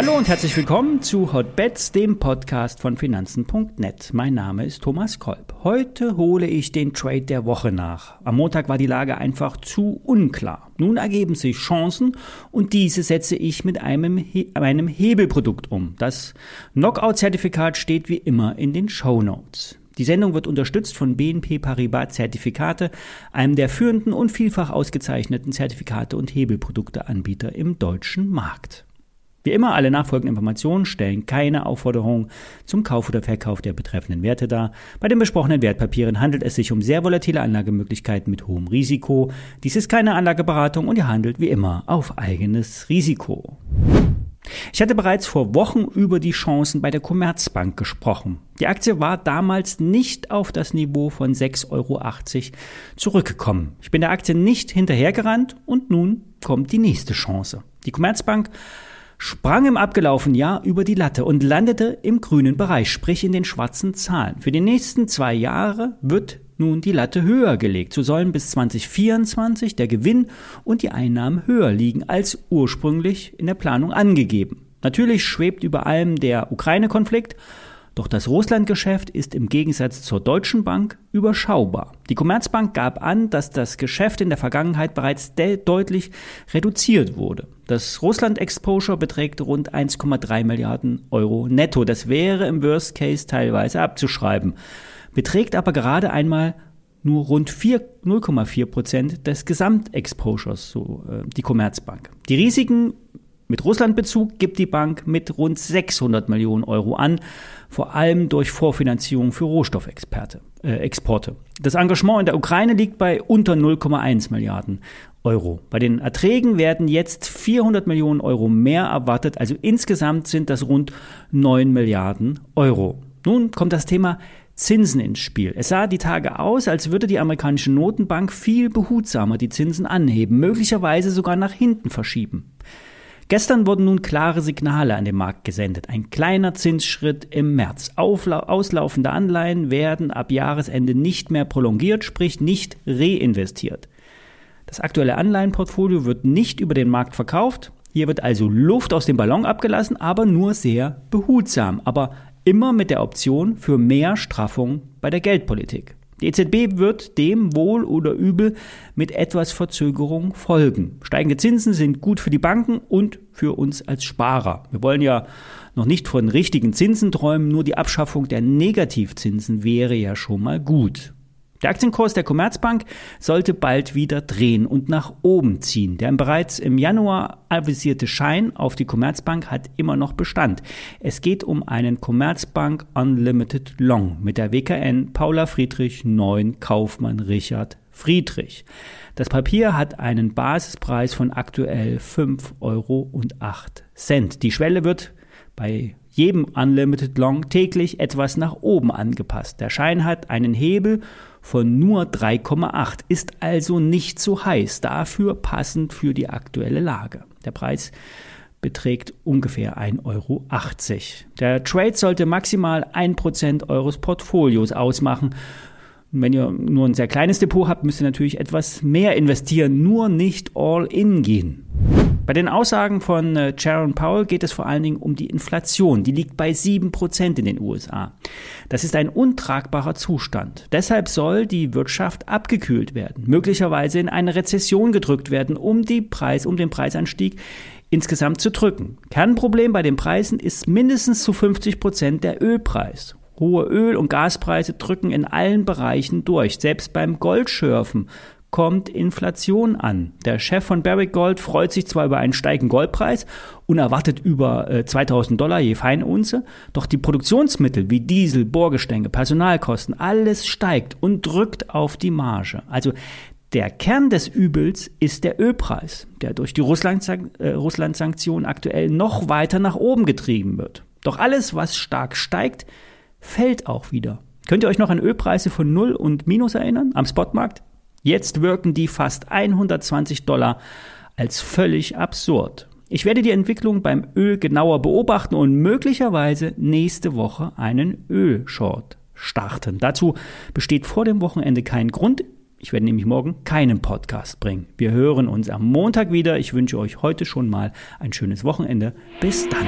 Hallo und herzlich willkommen zu Hotbets, dem Podcast von Finanzen.net. Mein Name ist Thomas Kolb. Heute hole ich den Trade der Woche nach. Am Montag war die Lage einfach zu unklar. Nun ergeben sich Chancen und diese setze ich mit einem, He einem Hebelprodukt um. Das Knockout-Zertifikat steht wie immer in den Show Notes. Die Sendung wird unterstützt von BNP Paribas Zertifikate, einem der führenden und vielfach ausgezeichneten Zertifikate und Hebelprodukteanbieter im deutschen Markt. Wie immer, alle nachfolgenden Informationen stellen keine Aufforderung zum Kauf oder Verkauf der betreffenden Werte dar. Bei den besprochenen Wertpapieren handelt es sich um sehr volatile Anlagemöglichkeiten mit hohem Risiko. Dies ist keine Anlageberatung und ihr handelt wie immer auf eigenes Risiko. Ich hatte bereits vor Wochen über die Chancen bei der Commerzbank gesprochen. Die Aktie war damals nicht auf das Niveau von 6,80 Euro zurückgekommen. Ich bin der Aktie nicht hinterhergerannt und nun kommt die nächste Chance. Die Commerzbank sprang im abgelaufenen Jahr über die Latte und landete im grünen Bereich, sprich in den schwarzen Zahlen. Für die nächsten zwei Jahre wird nun die Latte höher gelegt. So sollen bis 2024 der Gewinn und die Einnahmen höher liegen als ursprünglich in der Planung angegeben. Natürlich schwebt über allem der Ukraine-Konflikt doch das Russland-Geschäft ist im Gegensatz zur Deutschen Bank überschaubar. Die Commerzbank gab an, dass das Geschäft in der Vergangenheit bereits deutlich reduziert wurde. Das Russland-Exposure beträgt rund 1,3 Milliarden Euro netto. Das wäre im Worst Case teilweise abzuschreiben, beträgt aber gerade einmal nur rund 0,4 Prozent des Gesamtexposures, so äh, die Commerzbank. Die Risiken mit Russlandbezug gibt die Bank mit rund 600 Millionen Euro an, vor allem durch Vorfinanzierung für Rohstoffexporte. Äh, Das Engagement in der Ukraine liegt bei unter 0,1 Milliarden Euro. Bei den Erträgen werden jetzt 400 Millionen Euro mehr erwartet, also insgesamt sind das rund 9 Milliarden Euro. Nun kommt das Thema Zinsen ins Spiel. Es sah die Tage aus, als würde die amerikanische Notenbank viel behutsamer die Zinsen anheben, möglicherweise sogar nach hinten verschieben. Gestern wurden nun klare Signale an den Markt gesendet. Ein kleiner Zinsschritt im März. Aufla auslaufende Anleihen werden ab Jahresende nicht mehr prolongiert, sprich nicht reinvestiert. Das aktuelle Anleihenportfolio wird nicht über den Markt verkauft. Hier wird also Luft aus dem Ballon abgelassen, aber nur sehr behutsam, aber immer mit der Option für mehr Straffung bei der Geldpolitik. Die EZB wird dem wohl oder übel mit etwas Verzögerung folgen. Steigende Zinsen sind gut für die Banken und für uns als Sparer. Wir wollen ja noch nicht von richtigen Zinsen träumen, nur die Abschaffung der Negativzinsen wäre ja schon mal gut. Der Aktienkurs der Commerzbank sollte bald wieder drehen und nach oben ziehen. Der bereits im Januar avisierte Schein auf die Commerzbank hat immer noch Bestand. Es geht um einen Commerzbank Unlimited Long mit der WKN Paula Friedrich 9 Kaufmann Richard Friedrich. Das Papier hat einen Basispreis von aktuell 5,08 Euro. Die Schwelle wird bei jedem Unlimited Long täglich etwas nach oben angepasst. Der Schein hat einen Hebel von nur 3,8, ist also nicht so heiß, dafür passend für die aktuelle Lage. Der Preis beträgt ungefähr 1,80 Euro. Der Trade sollte maximal 1% eures Portfolios ausmachen. Wenn ihr nur ein sehr kleines Depot habt, müsst ihr natürlich etwas mehr investieren, nur nicht all in gehen. Bei den Aussagen von äh, Sharon Powell geht es vor allen Dingen um die Inflation. Die liegt bei 7% in den USA. Das ist ein untragbarer Zustand. Deshalb soll die Wirtschaft abgekühlt werden, möglicherweise in eine Rezession gedrückt werden, um, die Preis, um den Preisanstieg insgesamt zu drücken. Kernproblem bei den Preisen ist mindestens zu 50 Prozent der Ölpreis. Hohe Öl- und Gaspreise drücken in allen Bereichen durch. Selbst beim Goldschürfen kommt Inflation an. Der Chef von Barrick Gold freut sich zwar über einen steigenden Goldpreis und erwartet über äh, 2000 Dollar je Feinunze, doch die Produktionsmittel wie Diesel, Bohrgestänge, Personalkosten, alles steigt und drückt auf die Marge. Also der Kern des Übels ist der Ölpreis, der durch die äh, Russland-Sanktionen aktuell noch weiter nach oben getrieben wird. Doch alles, was stark steigt, fällt auch wieder. Könnt ihr euch noch an Ölpreise von Null und Minus erinnern am Spotmarkt? Jetzt wirken die fast 120 Dollar als völlig absurd. Ich werde die Entwicklung beim Öl genauer beobachten und möglicherweise nächste Woche einen Ölshort starten. Dazu besteht vor dem Wochenende kein Grund. Ich werde nämlich morgen keinen Podcast bringen. Wir hören uns am Montag wieder. Ich wünsche euch heute schon mal ein schönes Wochenende. Bis dann.